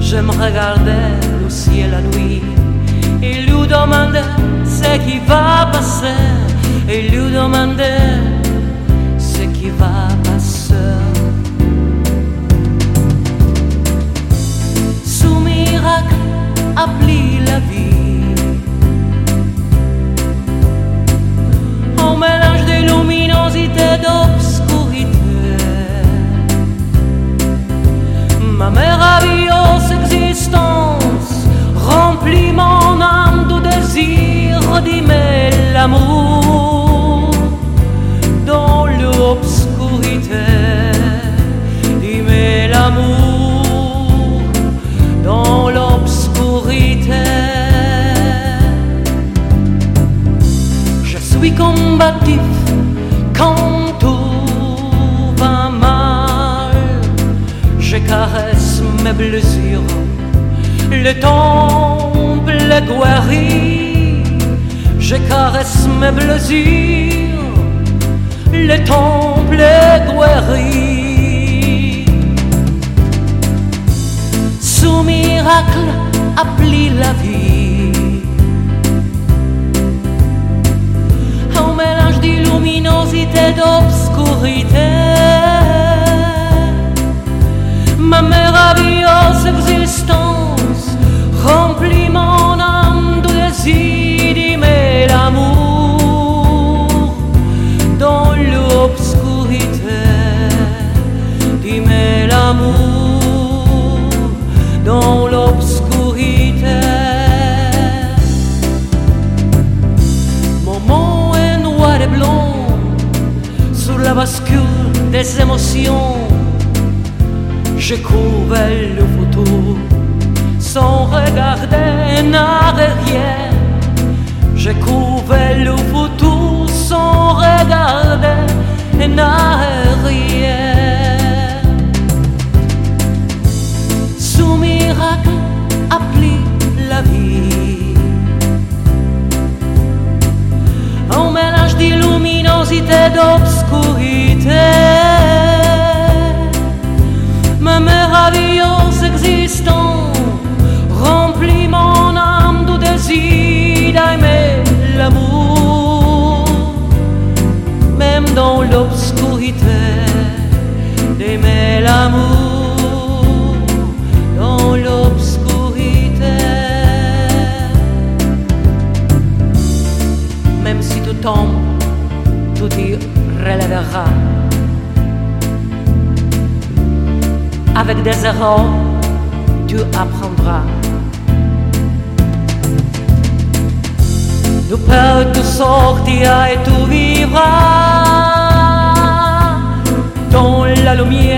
Je me regardais le ciel la nuit et lui demandais ce qui va passer. Et lui demandais Ma merveilleuse existence remplit mon âme de désir d'aimer l'amour dans l'obscurité. D'aimer l'amour dans l'obscurité. Je suis combatif Je caresse mes blessures. Le temple guéri. Je caresse mes blessures. Le temple guéri. Sous miracle, appli la vie. un mélange de luminosité et d'obscurité. Des émotions. Je le futur sans regarder en arrière. Je le futur Avec des erreurs, tu apprendras. Tu peux te sortir et tu vivras dans la lumière.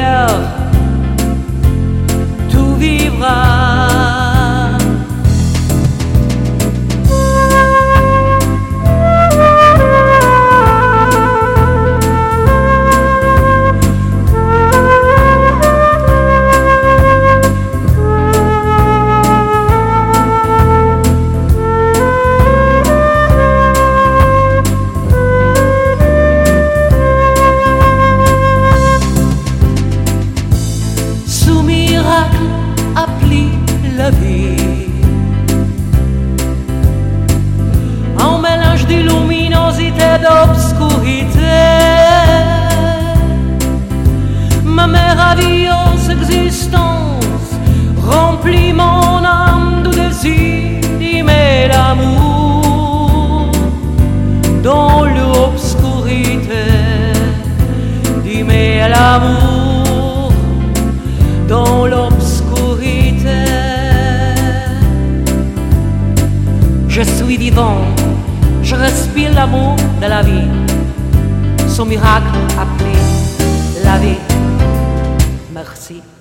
Son miracle appelé la vie. Merci.